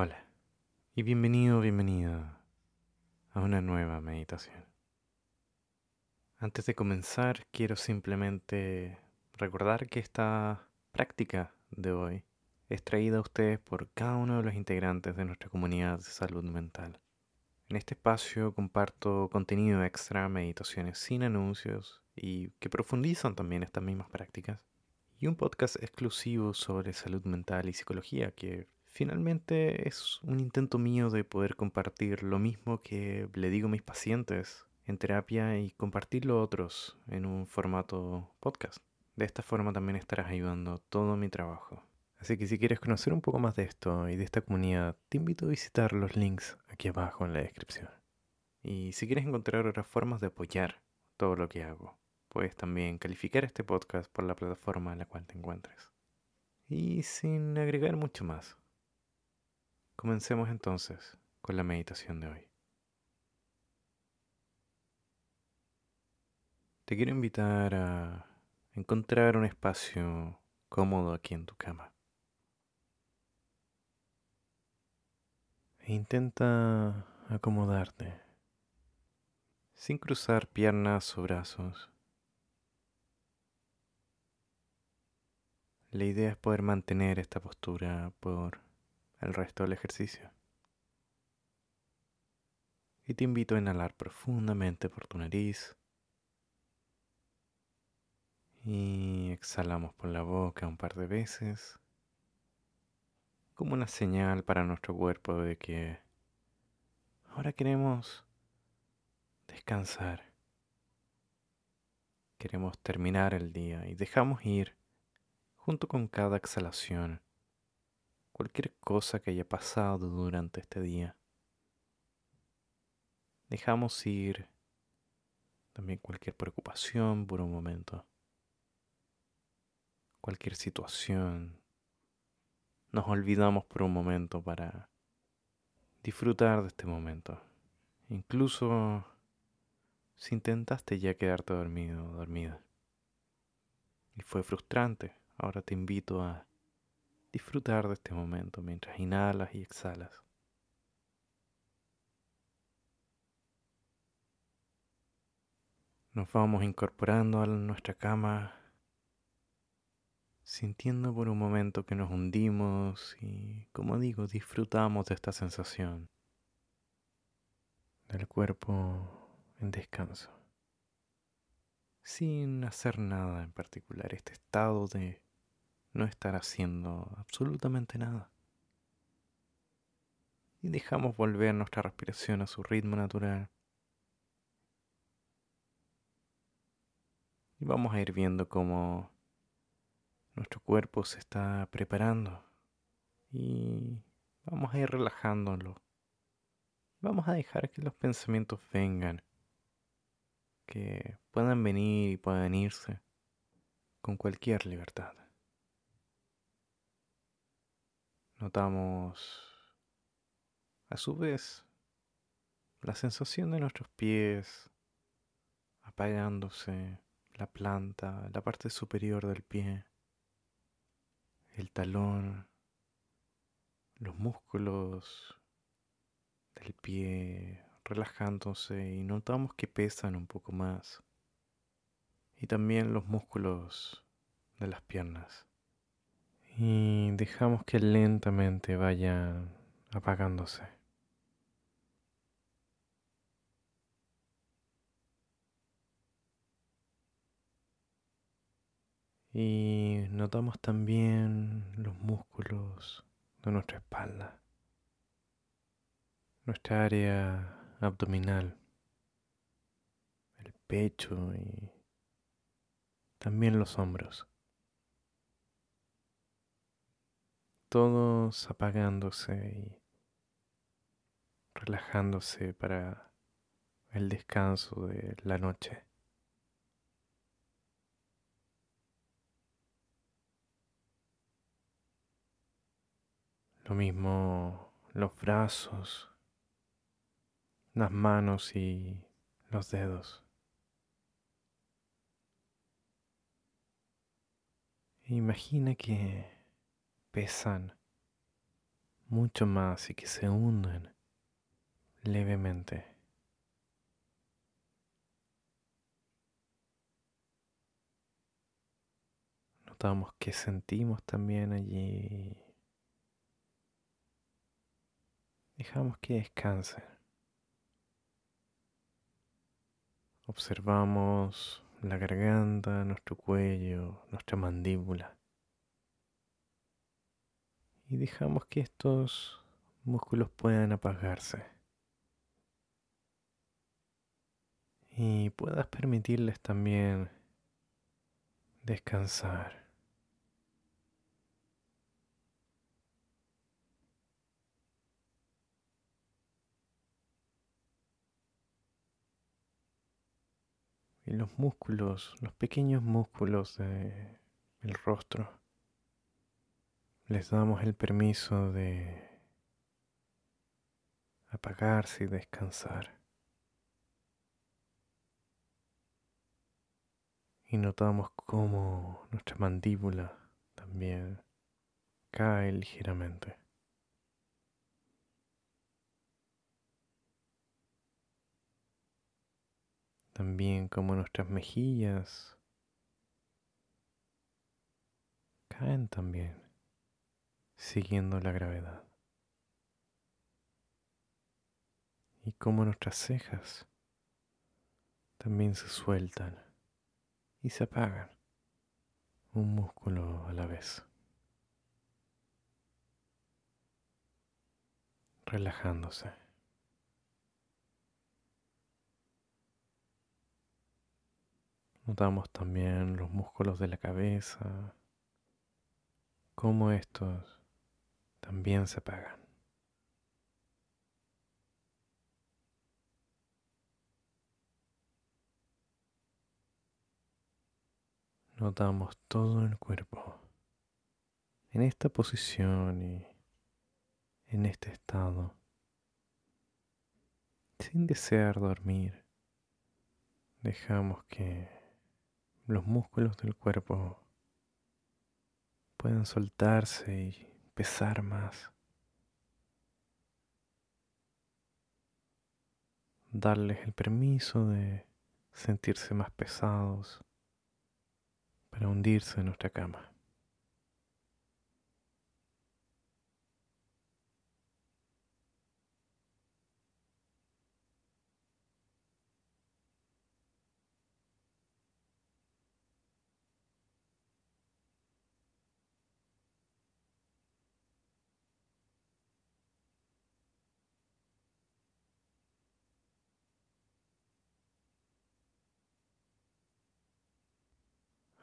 Hola y bienvenido, bienvenida a una nueva meditación. Antes de comenzar, quiero simplemente recordar que esta práctica de hoy es traída a ustedes por cada uno de los integrantes de nuestra comunidad de salud mental. En este espacio comparto contenido extra, meditaciones sin anuncios y que profundizan también estas mismas prácticas, y un podcast exclusivo sobre salud mental y psicología que Finalmente es un intento mío de poder compartir lo mismo que le digo a mis pacientes en terapia y compartirlo a otros en un formato podcast. De esta forma también estarás ayudando todo mi trabajo. Así que si quieres conocer un poco más de esto y de esta comunidad, te invito a visitar los links aquí abajo en la descripción. Y si quieres encontrar otras formas de apoyar todo lo que hago, puedes también calificar este podcast por la plataforma en la cual te encuentres. Y sin agregar mucho más, Comencemos entonces con la meditación de hoy. Te quiero invitar a encontrar un espacio cómodo aquí en tu cama. E intenta acomodarte sin cruzar piernas o brazos. La idea es poder mantener esta postura por el resto del ejercicio. Y te invito a inhalar profundamente por tu nariz. Y exhalamos por la boca un par de veces. Como una señal para nuestro cuerpo de que ahora queremos descansar. Queremos terminar el día y dejamos ir junto con cada exhalación cualquier cosa que haya pasado durante este día. Dejamos ir también cualquier preocupación por un momento, cualquier situación. Nos olvidamos por un momento para disfrutar de este momento. Incluso si intentaste ya quedarte dormido dormida y fue frustrante, ahora te invito a disfrutar de este momento mientras inhalas y exhalas. Nos vamos incorporando a nuestra cama, sintiendo por un momento que nos hundimos y, como digo, disfrutamos de esta sensación del cuerpo en descanso, sin hacer nada en particular, este estado de no estar haciendo absolutamente nada. Y dejamos volver nuestra respiración a su ritmo natural. Y vamos a ir viendo cómo nuestro cuerpo se está preparando. Y vamos a ir relajándolo. Vamos a dejar que los pensamientos vengan. Que puedan venir y puedan irse con cualquier libertad. Notamos a su vez la sensación de nuestros pies apagándose, la planta, la parte superior del pie, el talón, los músculos del pie relajándose y notamos que pesan un poco más. Y también los músculos de las piernas y dejamos que lentamente vayan apagándose. Y notamos también los músculos de nuestra espalda, nuestra área abdominal, el pecho y también los hombros. Todos apagándose y relajándose para el descanso de la noche. Lo mismo los brazos, las manos y los dedos. Imagina que pesan mucho más y que se hunden levemente. Notamos que sentimos también allí. Dejamos que descansen. Observamos la garganta, nuestro cuello, nuestra mandíbula. Y dejamos que estos músculos puedan apagarse. Y puedas permitirles también descansar. y los músculos, los pequeños músculos del rostro, les damos el permiso de apagarse y descansar. Y notamos cómo nuestra mandíbula también cae ligeramente. También como nuestras mejillas caen también, siguiendo la gravedad. Y como nuestras cejas también se sueltan y se apagan, un músculo a la vez. Relajándose. Notamos también los músculos de la cabeza, cómo estos también se apagan. Notamos todo el cuerpo en esta posición y en este estado, sin desear dormir. Dejamos que los músculos del cuerpo pueden soltarse y pesar más. Darles el permiso de sentirse más pesados para hundirse en nuestra cama.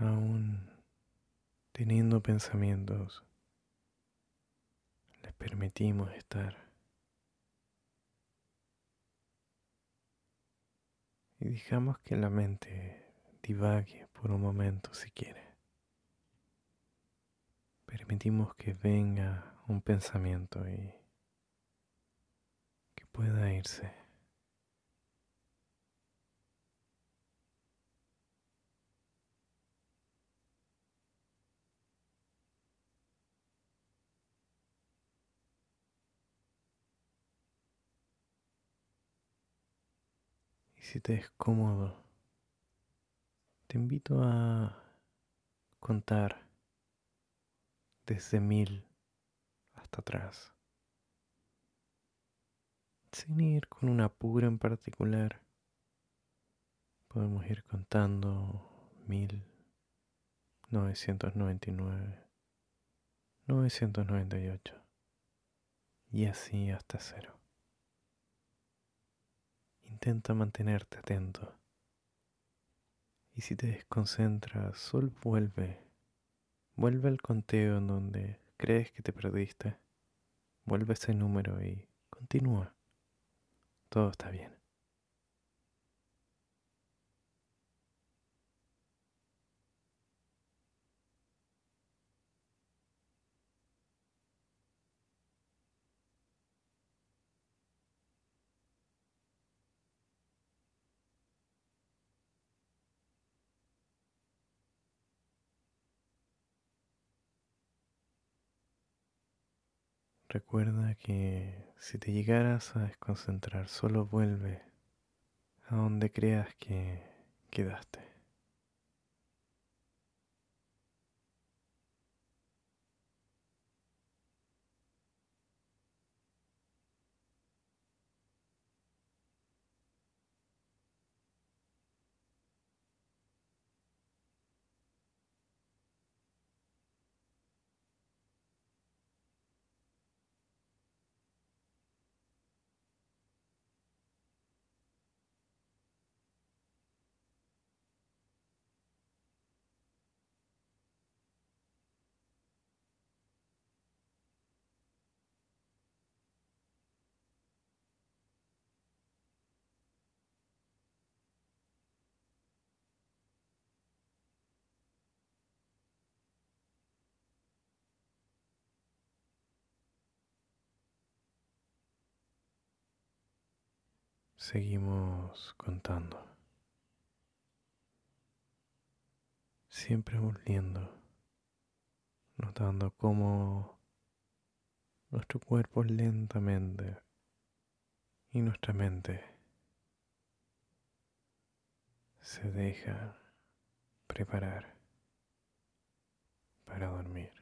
Aún teniendo pensamientos, les permitimos estar. Y dejamos que la mente divague por un momento si quiere. Permitimos que venga un pensamiento y que pueda irse. Si te es cómodo, te invito a contar desde mil hasta atrás, sin ir con un apuro en particular. Podemos ir contando mil novecientos noventa y nueve, novecientos noventa y ocho y así hasta cero. Intenta mantenerte atento. Y si te desconcentras, solo vuelve. Vuelve al conteo en donde crees que te perdiste. Vuelve ese número y continúa. Todo está bien. Recuerda que si te llegaras a desconcentrar, solo vuelve a donde creas que quedaste. Seguimos contando. Siempre volviendo, notando cómo nuestro cuerpo lentamente y nuestra mente se deja preparar para dormir.